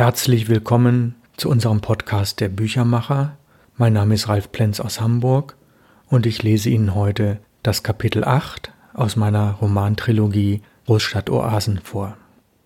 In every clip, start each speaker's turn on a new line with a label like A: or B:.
A: Herzlich willkommen zu unserem Podcast der Büchermacher. Mein Name ist Ralf Plenz aus Hamburg und ich lese Ihnen heute das Kapitel 8 aus meiner Romantrilogie Großstadt Oasen vor.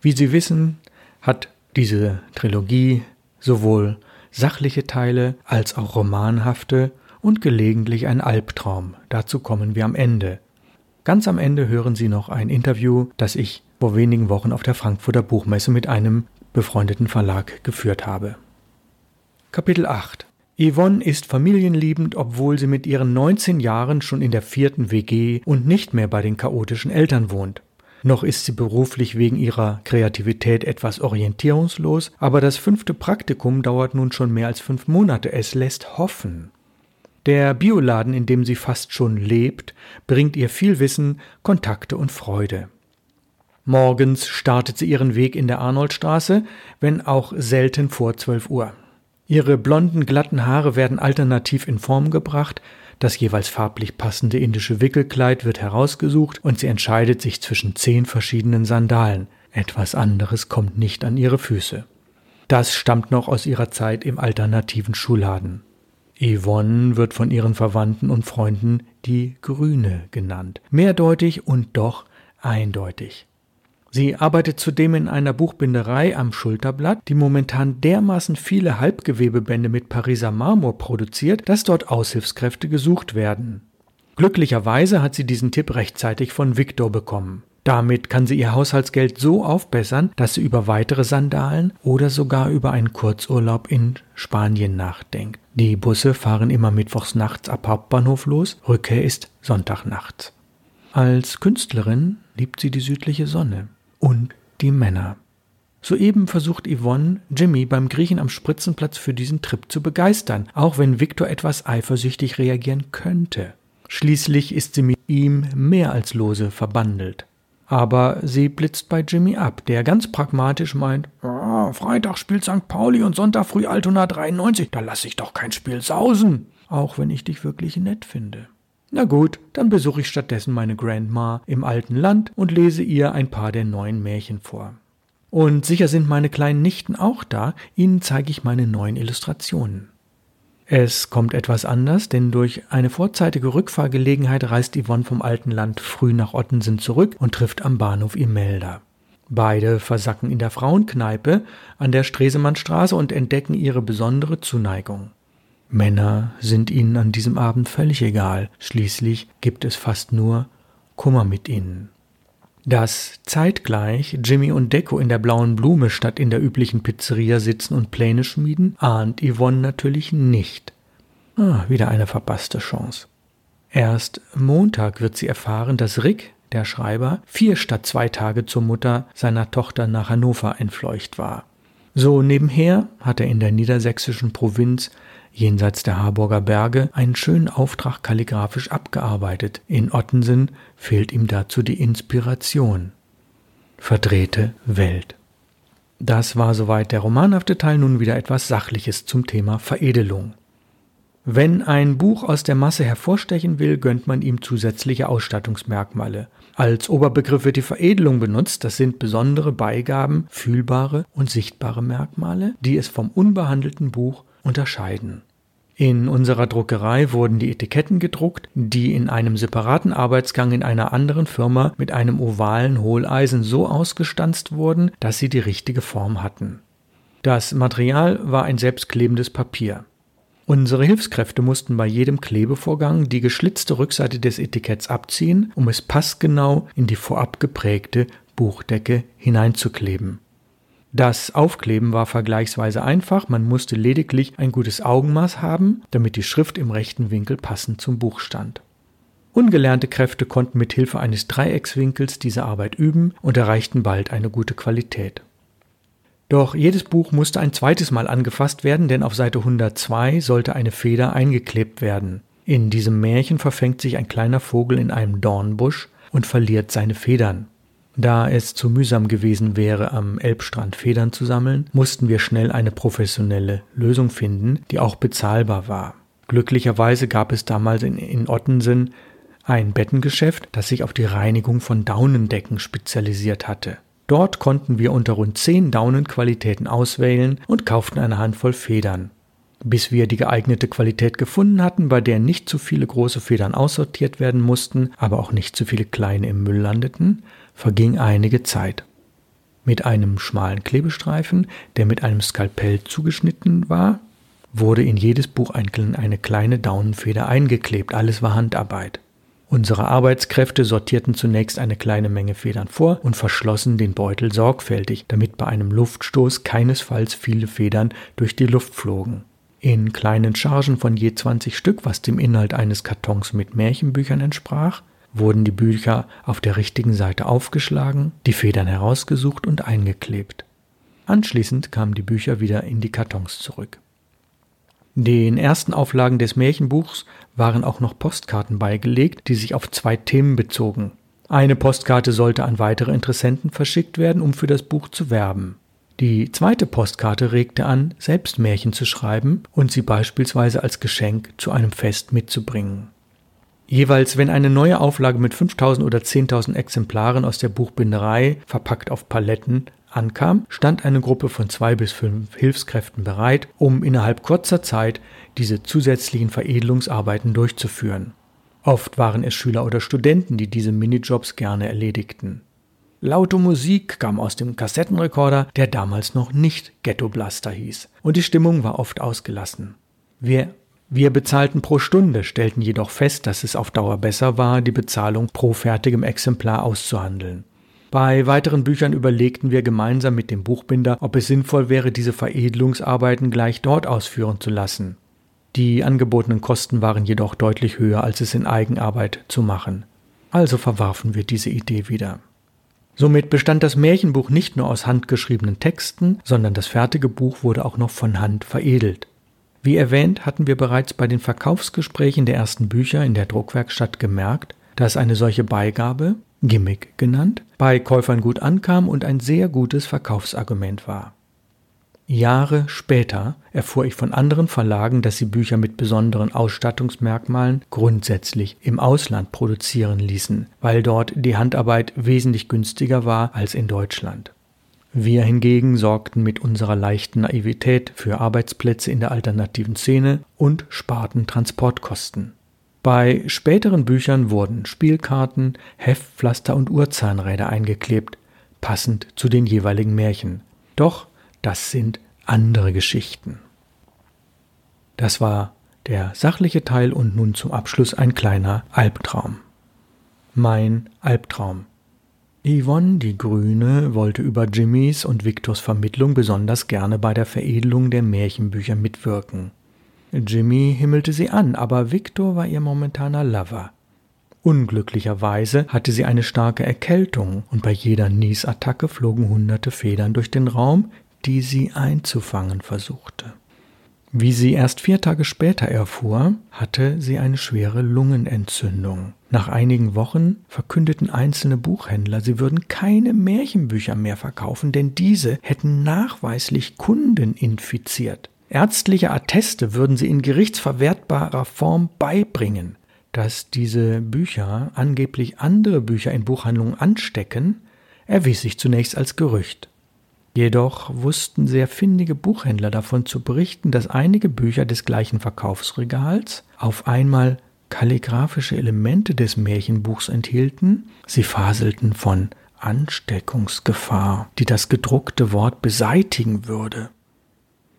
A: Wie Sie wissen, hat diese Trilogie sowohl sachliche Teile als auch romanhafte und gelegentlich ein Albtraum. Dazu kommen wir am Ende. Ganz am Ende hören Sie noch ein Interview, das ich vor wenigen Wochen auf der Frankfurter Buchmesse mit einem befreundeten Verlag geführt habe. Kapitel 8 Yvonne ist familienliebend, obwohl sie mit ihren 19 Jahren schon in der vierten WG und nicht mehr bei den chaotischen Eltern wohnt. Noch ist sie beruflich wegen ihrer Kreativität etwas orientierungslos, aber das fünfte Praktikum dauert nun schon mehr als fünf Monate. Es lässt hoffen. Der Bioladen, in dem sie fast schon lebt, bringt ihr viel Wissen, Kontakte und Freude. Morgens startet sie ihren Weg in der Arnoldstraße, wenn auch selten vor zwölf Uhr. Ihre blonden, glatten Haare werden alternativ in Form gebracht, das jeweils farblich passende indische Wickelkleid wird herausgesucht und sie entscheidet sich zwischen zehn verschiedenen Sandalen. Etwas anderes kommt nicht an ihre Füße. Das stammt noch aus ihrer Zeit im alternativen Schuhladen. Yvonne wird von ihren Verwandten und Freunden die Grüne genannt. Mehrdeutig und doch eindeutig. Sie arbeitet zudem in einer Buchbinderei am Schulterblatt, die momentan dermaßen viele Halbgewebebände mit Pariser Marmor produziert, dass dort Aushilfskräfte gesucht werden. Glücklicherweise hat sie diesen Tipp rechtzeitig von Victor bekommen. Damit kann sie ihr Haushaltsgeld so aufbessern, dass sie über weitere Sandalen oder sogar über einen Kurzurlaub in Spanien nachdenkt. Die Busse fahren immer mittwochs nachts ab Hauptbahnhof los, Rückkehr ist Sonntagnachts. Als Künstlerin liebt sie die südliche Sonne und die Männer. Soeben versucht Yvonne, Jimmy beim Griechen am Spritzenplatz für diesen Trip zu begeistern, auch wenn Victor etwas eifersüchtig reagieren könnte. Schließlich ist sie mit ihm mehr als lose verbandelt. Aber sie blitzt bei Jimmy ab, der ganz pragmatisch meint, oh, Freitag spielt St. Pauli und Sonntag früh Altona 93, da lasse ich doch kein Spiel sausen, auch wenn ich dich wirklich nett finde. Na gut, dann besuche ich stattdessen meine Grandma im alten Land und lese ihr ein paar der neuen Märchen vor. Und sicher sind meine kleinen Nichten auch da, ihnen zeige ich meine neuen Illustrationen. Es kommt etwas anders, denn durch eine vorzeitige Rückfahrgelegenheit reist Yvonne vom alten Land früh nach Ottensen zurück und trifft am Bahnhof Imelda. Beide versacken in der Frauenkneipe an der Stresemannstraße und entdecken ihre besondere Zuneigung. Männer sind ihnen an diesem Abend völlig egal, schließlich gibt es fast nur Kummer mit ihnen. Dass zeitgleich Jimmy und Deco in der blauen Blume statt in der üblichen Pizzeria sitzen und Pläne schmieden, ahnt Yvonne natürlich nicht. Ah, wieder eine verpasste Chance. Erst Montag wird sie erfahren, dass Rick, der Schreiber, vier statt zwei Tage zur Mutter seiner Tochter nach Hannover entfleucht war. So nebenher hat er in der niedersächsischen Provinz jenseits der Harburger Berge einen schönen Auftrag kalligraphisch abgearbeitet. In Ottensen fehlt ihm dazu die Inspiration. Verdrehte Welt. Das war soweit der romanhafte Teil, nun wieder etwas Sachliches zum Thema Veredelung. Wenn ein Buch aus der Masse hervorstechen will, gönnt man ihm zusätzliche Ausstattungsmerkmale. Als Oberbegriff wird die Veredelung benutzt, das sind besondere Beigaben, fühlbare und sichtbare Merkmale, die es vom unbehandelten Buch unterscheiden. In unserer Druckerei wurden die Etiketten gedruckt, die in einem separaten Arbeitsgang in einer anderen Firma mit einem ovalen Hohleisen so ausgestanzt wurden, dass sie die richtige Form hatten. Das Material war ein selbstklebendes Papier. Unsere Hilfskräfte mussten bei jedem Klebevorgang die geschlitzte Rückseite des Etiketts abziehen, um es passgenau in die vorab geprägte Buchdecke hineinzukleben. Das Aufkleben war vergleichsweise einfach, man musste lediglich ein gutes Augenmaß haben, damit die Schrift im rechten Winkel passend zum Buch stand. Ungelernte Kräfte konnten mit Hilfe eines Dreieckswinkels diese Arbeit üben und erreichten bald eine gute Qualität. Doch jedes Buch musste ein zweites Mal angefasst werden, denn auf Seite 102 sollte eine Feder eingeklebt werden. In diesem Märchen verfängt sich ein kleiner Vogel in einem Dornbusch und verliert seine Federn. Da es zu mühsam gewesen wäre, am Elbstrand Federn zu sammeln, mussten wir schnell eine professionelle Lösung finden, die auch bezahlbar war. Glücklicherweise gab es damals in, in Ottensen ein Bettengeschäft, das sich auf die Reinigung von Daunendecken spezialisiert hatte. Dort konnten wir unter rund zehn Daunenqualitäten auswählen und kauften eine Handvoll Federn. Bis wir die geeignete Qualität gefunden hatten, bei der nicht zu viele große Federn aussortiert werden mussten, aber auch nicht zu viele kleine im Müll landeten, verging einige Zeit. Mit einem schmalen Klebestreifen, der mit einem Skalpell zugeschnitten war, wurde in jedes Buch eine kleine Daunenfeder eingeklebt. Alles war Handarbeit. Unsere Arbeitskräfte sortierten zunächst eine kleine Menge Federn vor und verschlossen den Beutel sorgfältig, damit bei einem Luftstoß keinesfalls viele Federn durch die Luft flogen. In kleinen Chargen von je 20 Stück, was dem Inhalt eines Kartons mit Märchenbüchern entsprach, wurden die Bücher auf der richtigen Seite aufgeschlagen, die Federn herausgesucht und eingeklebt. Anschließend kamen die Bücher wieder in die Kartons zurück. Den ersten Auflagen des Märchenbuchs waren auch noch Postkarten beigelegt, die sich auf zwei Themen bezogen. Eine Postkarte sollte an weitere Interessenten verschickt werden, um für das Buch zu werben. Die zweite Postkarte regte an, selbst Märchen zu schreiben und sie beispielsweise als Geschenk zu einem Fest mitzubringen. Jeweils, wenn eine neue Auflage mit 5000 oder 10.000 Exemplaren aus der Buchbinderei, verpackt auf Paletten, ankam, stand eine Gruppe von zwei bis fünf Hilfskräften bereit, um innerhalb kurzer Zeit diese zusätzlichen Veredelungsarbeiten durchzuführen. Oft waren es Schüler oder Studenten, die diese Minijobs gerne erledigten. Laute Musik kam aus dem Kassettenrekorder, der damals noch nicht Ghetto Blaster hieß, und die Stimmung war oft ausgelassen. Wir, wir bezahlten pro Stunde, stellten jedoch fest, dass es auf Dauer besser war, die Bezahlung pro fertigem Exemplar auszuhandeln. Bei weiteren Büchern überlegten wir gemeinsam mit dem Buchbinder, ob es sinnvoll wäre, diese Veredelungsarbeiten gleich dort ausführen zu lassen. Die angebotenen Kosten waren jedoch deutlich höher, als es in Eigenarbeit zu machen. Also verwarfen wir diese Idee wieder. Somit bestand das Märchenbuch nicht nur aus handgeschriebenen Texten, sondern das fertige Buch wurde auch noch von Hand veredelt. Wie erwähnt, hatten wir bereits bei den Verkaufsgesprächen der ersten Bücher in der Druckwerkstatt gemerkt, dass eine solche Beigabe, Gimmick genannt, bei Käufern gut ankam und ein sehr gutes Verkaufsargument war. Jahre später erfuhr ich von anderen Verlagen, dass sie Bücher mit besonderen Ausstattungsmerkmalen grundsätzlich im Ausland produzieren ließen, weil dort die Handarbeit wesentlich günstiger war als in Deutschland. Wir hingegen sorgten mit unserer leichten Naivität für Arbeitsplätze in der alternativen Szene und sparten Transportkosten. Bei späteren Büchern wurden Spielkarten, Heftpflaster und Uhrzahnräder eingeklebt, passend zu den jeweiligen Märchen. Doch das sind andere Geschichten. Das war der sachliche Teil und nun zum Abschluss ein kleiner Albtraum. Mein Albtraum. Yvonne, die Grüne, wollte über Jimmys und Victors Vermittlung besonders gerne bei der Veredelung der Märchenbücher mitwirken. Jimmy himmelte sie an, aber Victor war ihr momentaner Lover. Unglücklicherweise hatte sie eine starke Erkältung und bei jeder Niesattacke flogen hunderte Federn durch den Raum, die sie einzufangen versuchte. Wie sie erst vier Tage später erfuhr, hatte sie eine schwere Lungenentzündung. Nach einigen Wochen verkündeten einzelne Buchhändler, sie würden keine Märchenbücher mehr verkaufen, denn diese hätten nachweislich Kunden infiziert. Ärztliche Atteste würden sie in gerichtsverwertbarer Form beibringen. Dass diese Bücher angeblich andere Bücher in Buchhandlungen anstecken, erwies sich zunächst als Gerücht. Jedoch wussten sehr findige Buchhändler davon zu berichten, dass einige Bücher des gleichen Verkaufsregals auf einmal kalligraphische Elemente des Märchenbuchs enthielten. Sie faselten von Ansteckungsgefahr, die das gedruckte Wort beseitigen würde.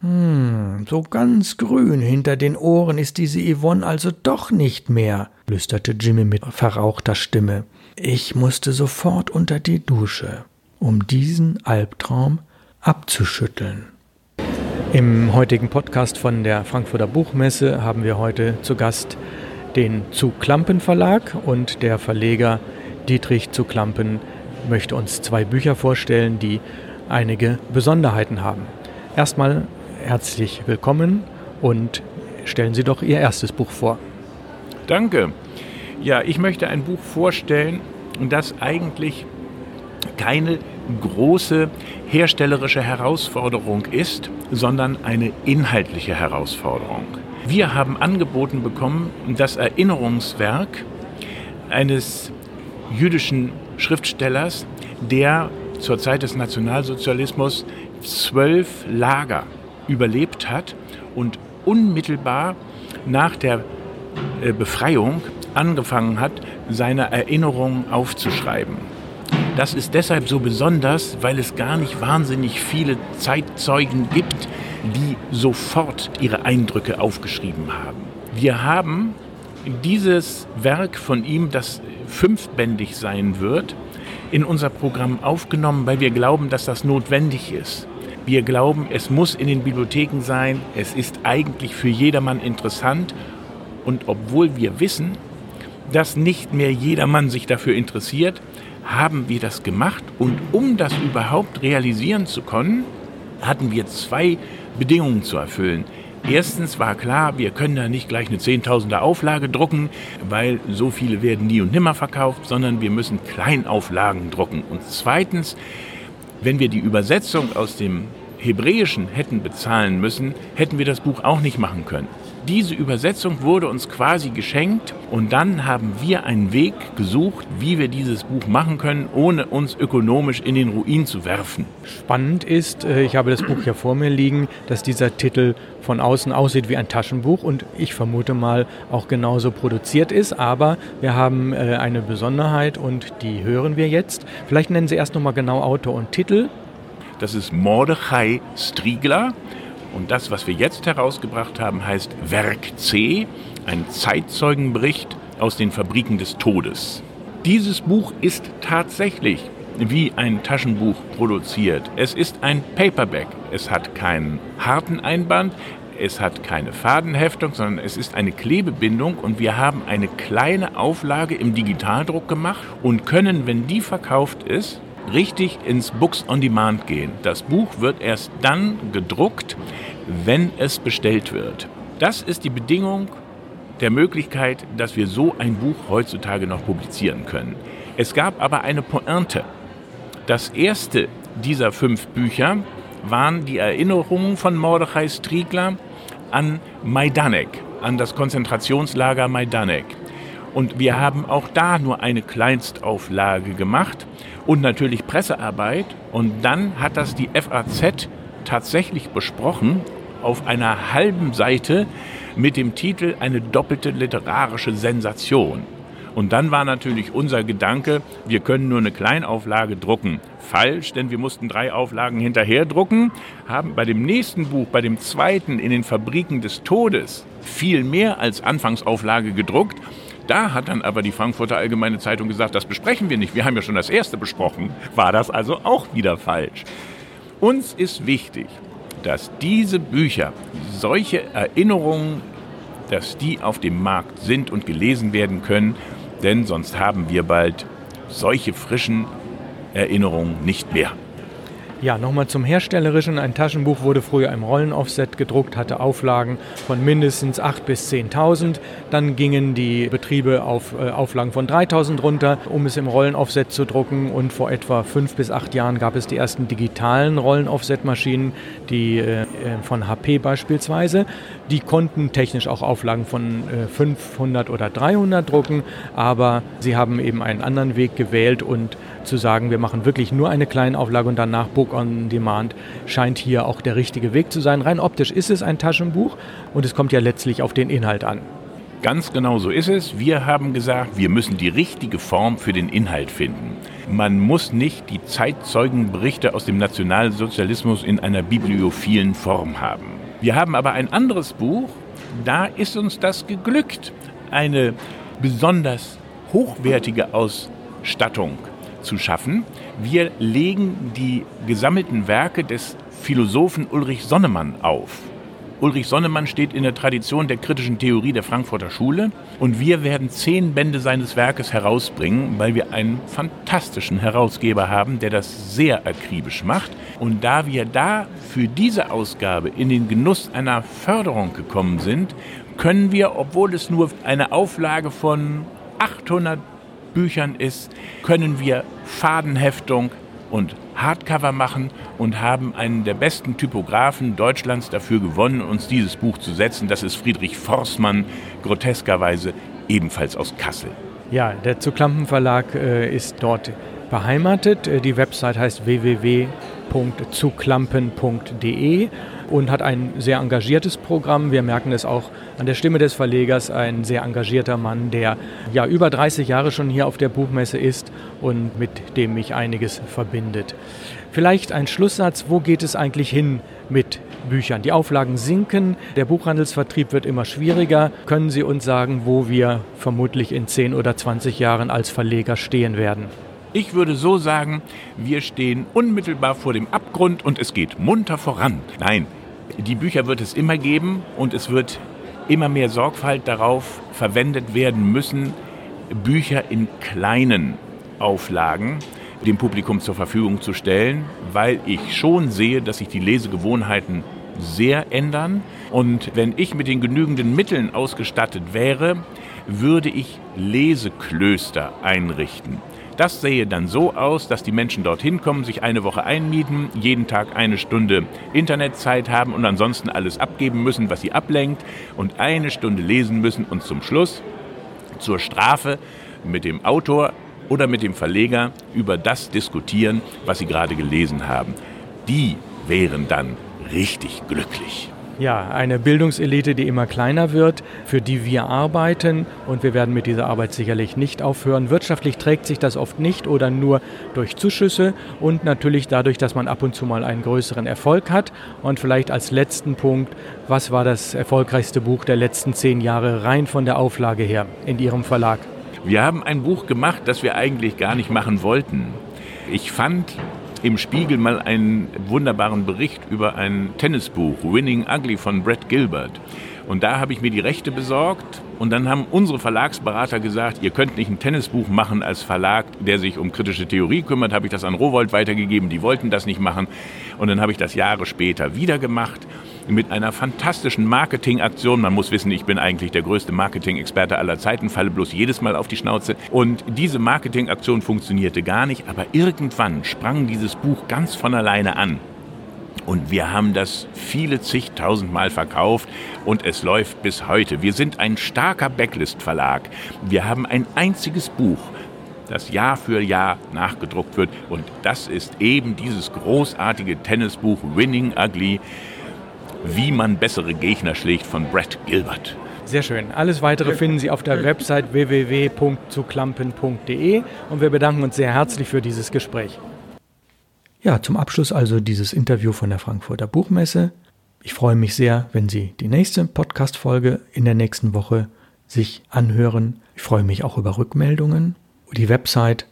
A: Hm, so ganz grün hinter den Ohren ist diese Yvonne also doch nicht mehr, flüsterte Jimmy mit verrauchter Stimme. Ich musste sofort unter die Dusche, um diesen Albtraum abzuschütteln. Im heutigen Podcast von der Frankfurter Buchmesse haben wir heute zu Gast den Zu Klampen Verlag und der Verleger Dietrich Zu Klampen möchte uns zwei Bücher vorstellen, die einige Besonderheiten haben. Erstmal herzlich willkommen und stellen Sie doch Ihr erstes Buch vor.
B: Danke. Ja, ich möchte ein Buch vorstellen, das eigentlich keine große herstellerische Herausforderung ist, sondern eine inhaltliche Herausforderung. Wir haben angeboten bekommen, das Erinnerungswerk eines jüdischen Schriftstellers, der zur Zeit des Nationalsozialismus zwölf Lager überlebt hat und unmittelbar nach der äh, Befreiung angefangen hat, seine Erinnerungen aufzuschreiben. Das ist deshalb so besonders, weil es gar nicht wahnsinnig viele Zeitzeugen gibt, die sofort ihre Eindrücke aufgeschrieben haben. Wir haben dieses Werk von ihm, das fünfbändig sein wird, in unser Programm aufgenommen, weil wir glauben, dass das notwendig ist. Wir glauben, es muss in den Bibliotheken sein, es ist eigentlich für jedermann interessant und obwohl wir wissen, dass nicht mehr jedermann sich dafür interessiert, haben wir das gemacht und um das überhaupt realisieren zu können, hatten wir zwei Bedingungen zu erfüllen. Erstens war klar, wir können da nicht gleich eine Zehntausender Auflage drucken, weil so viele werden nie und nimmer verkauft, sondern wir müssen Kleinauflagen drucken. Und zweitens, wenn wir die Übersetzung aus dem Hebräischen hätten bezahlen müssen, hätten wir das Buch auch nicht machen können. Diese Übersetzung wurde uns quasi geschenkt und dann haben wir einen Weg gesucht, wie wir dieses Buch machen können, ohne uns ökonomisch in den Ruin zu werfen.
A: Spannend ist, äh, ich habe das Buch hier vor mir liegen, dass dieser Titel von außen aussieht wie ein Taschenbuch und ich vermute mal auch genauso produziert ist, aber wir haben äh, eine Besonderheit und die hören wir jetzt. Vielleicht nennen Sie erst nochmal genau Autor und Titel.
B: Das ist Mordechai Striegler und das, was wir jetzt herausgebracht haben, heißt Werk C, ein Zeitzeugenbericht aus den Fabriken des Todes. Dieses Buch ist tatsächlich wie ein Taschenbuch produziert. Es ist ein Paperback. Es hat keinen harten Einband, es hat keine Fadenheftung, sondern es ist eine Klebebindung und wir haben eine kleine Auflage im Digitaldruck gemacht und können, wenn die verkauft ist, richtig ins Books on Demand gehen. Das Buch wird erst dann gedruckt, wenn es bestellt wird. Das ist die Bedingung der Möglichkeit, dass wir so ein Buch heutzutage noch publizieren können. Es gab aber eine Pointe. Das erste dieser fünf Bücher waren die Erinnerungen von Mordechai Striegler an Majdanek, an das Konzentrationslager Majdanek. Und wir haben auch da nur eine Kleinstauflage gemacht und natürlich Pressearbeit. Und dann hat das die FAZ tatsächlich besprochen auf einer halben Seite mit dem Titel Eine doppelte literarische Sensation. Und dann war natürlich unser Gedanke, wir können nur eine Kleinauflage drucken. Falsch, denn wir mussten drei Auflagen hinterher drucken, haben bei dem nächsten Buch, bei dem zweiten in den Fabriken des Todes, viel mehr als Anfangsauflage gedruckt da hat dann aber die Frankfurter Allgemeine Zeitung gesagt, das besprechen wir nicht, wir haben ja schon das erste besprochen. War das also auch wieder falsch? Uns ist wichtig, dass diese Bücher, solche Erinnerungen, dass die auf dem Markt sind und gelesen werden können, denn sonst haben wir bald solche frischen Erinnerungen nicht mehr.
A: Ja, nochmal zum Herstellerischen. Ein Taschenbuch wurde früher im Rollenaufset gedruckt, hatte Auflagen von mindestens 8.000 bis 10.000. Dann gingen die Betriebe auf äh, Auflagen von 3.000 runter, um es im Rollenaufset zu drucken. Und vor etwa fünf bis acht Jahren gab es die ersten digitalen Rollenaufsetmaschinen, die äh, von HP beispielsweise. Die konnten technisch auch Auflagen von äh, 500 oder 300 drucken, aber sie haben eben einen anderen Weg gewählt und zu sagen, wir machen wirklich nur eine kleine Auflage und danach Book on Demand, scheint hier auch der richtige Weg zu sein. Rein optisch ist es ein Taschenbuch und es kommt ja letztlich auf den Inhalt an.
B: Ganz genau so ist es. Wir haben gesagt, wir müssen die richtige Form für den Inhalt finden. Man muss nicht die Zeitzeugenberichte aus dem Nationalsozialismus in einer bibliophilen Form haben. Wir haben aber ein anderes Buch, da ist uns das geglückt. Eine besonders hochwertige Ausstattung zu schaffen. Wir legen die gesammelten Werke des Philosophen Ulrich Sonnemann auf. Ulrich Sonnemann steht in der Tradition der kritischen Theorie der Frankfurter Schule und wir werden zehn Bände seines Werkes herausbringen, weil wir einen fantastischen Herausgeber haben, der das sehr akribisch macht. Und da wir da für diese Ausgabe in den Genuss einer Förderung gekommen sind, können wir, obwohl es nur eine Auflage von 800 Büchern ist, können wir Fadenheftung und Hardcover machen und haben einen der besten Typografen Deutschlands dafür gewonnen, uns dieses Buch zu setzen. Das ist Friedrich Forstmann, groteskerweise ebenfalls aus Kassel.
A: Ja, der Zuklampen Verlag äh, ist dort beheimatet. Äh, die Website heißt www.zuklampen.de und hat ein sehr engagiertes Programm. Wir merken es auch an der Stimme des Verlegers, ein sehr engagierter Mann, der ja über 30 Jahre schon hier auf der Buchmesse ist und mit dem mich einiges verbindet. Vielleicht ein Schlusssatz, wo geht es eigentlich hin mit Büchern? Die Auflagen sinken, der Buchhandelsvertrieb wird immer schwieriger. Können Sie uns sagen, wo wir vermutlich in 10 oder 20 Jahren als Verleger stehen werden?
B: Ich würde so sagen, wir stehen unmittelbar vor dem Abgrund und es geht munter voran. Nein, die Bücher wird es immer geben und es wird immer mehr Sorgfalt darauf verwendet werden müssen, Bücher in kleinen Auflagen dem Publikum zur Verfügung zu stellen, weil ich schon sehe, dass sich die Lesegewohnheiten sehr ändern. Und wenn ich mit den genügenden Mitteln ausgestattet wäre, würde ich Leseklöster einrichten. Das sähe dann so aus, dass die Menschen dorthin kommen, sich eine Woche einmieten, jeden Tag eine Stunde Internetzeit haben und ansonsten alles abgeben müssen, was sie ablenkt und eine Stunde lesen müssen und zum Schluss zur Strafe mit dem Autor oder mit dem Verleger über das diskutieren, was sie gerade gelesen haben. Die wären dann richtig glücklich.
A: Ja, eine Bildungselite, die immer kleiner wird, für die wir arbeiten und wir werden mit dieser Arbeit sicherlich nicht aufhören. Wirtschaftlich trägt sich das oft nicht oder nur durch Zuschüsse und natürlich dadurch, dass man ab und zu mal einen größeren Erfolg hat. Und vielleicht als letzten Punkt, was war das erfolgreichste Buch der letzten zehn Jahre rein von der Auflage her in Ihrem Verlag?
B: Wir haben ein Buch gemacht, das wir eigentlich gar nicht machen wollten. Ich fand im Spiegel mal einen wunderbaren Bericht über ein Tennisbuch, Winning Ugly von Brett Gilbert. Und da habe ich mir die Rechte besorgt und dann haben unsere Verlagsberater gesagt, ihr könnt nicht ein Tennisbuch machen als Verlag, der sich um kritische Theorie kümmert. Habe ich das an Rowold weitergegeben, die wollten das nicht machen. Und dann habe ich das Jahre später wieder gemacht mit einer fantastischen Marketingaktion. Man muss wissen, ich bin eigentlich der größte Marketing-Experte aller Zeiten, falle bloß jedes Mal auf die Schnauze. Und diese Marketingaktion funktionierte gar nicht, aber irgendwann sprang dieses Buch ganz von alleine an. Und wir haben das viele zigtausend Mal verkauft und es läuft bis heute. Wir sind ein starker Backlist-Verlag. Wir haben ein einziges Buch, das Jahr für Jahr nachgedruckt wird. Und das ist eben dieses großartige Tennisbuch Winning Ugly, wie man bessere Gegner schlägt von Brett Gilbert.
A: Sehr schön. Alles weitere finden Sie auf der Website www.zuklampen.de und wir bedanken uns sehr herzlich für dieses Gespräch. Ja, zum Abschluss also dieses Interview von der Frankfurter Buchmesse. Ich freue mich sehr, wenn Sie die nächste Podcast-Folge in der nächsten Woche sich anhören. Ich freue mich auch über Rückmeldungen. Die Website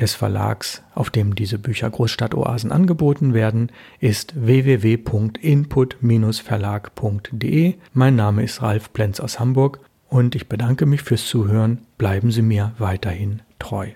A: des Verlags, auf dem diese Bücher Großstadtoasen angeboten werden, ist www.input-verlag.de. Mein Name ist Ralf Plenz aus Hamburg und ich bedanke mich fürs Zuhören. Bleiben Sie mir weiterhin treu.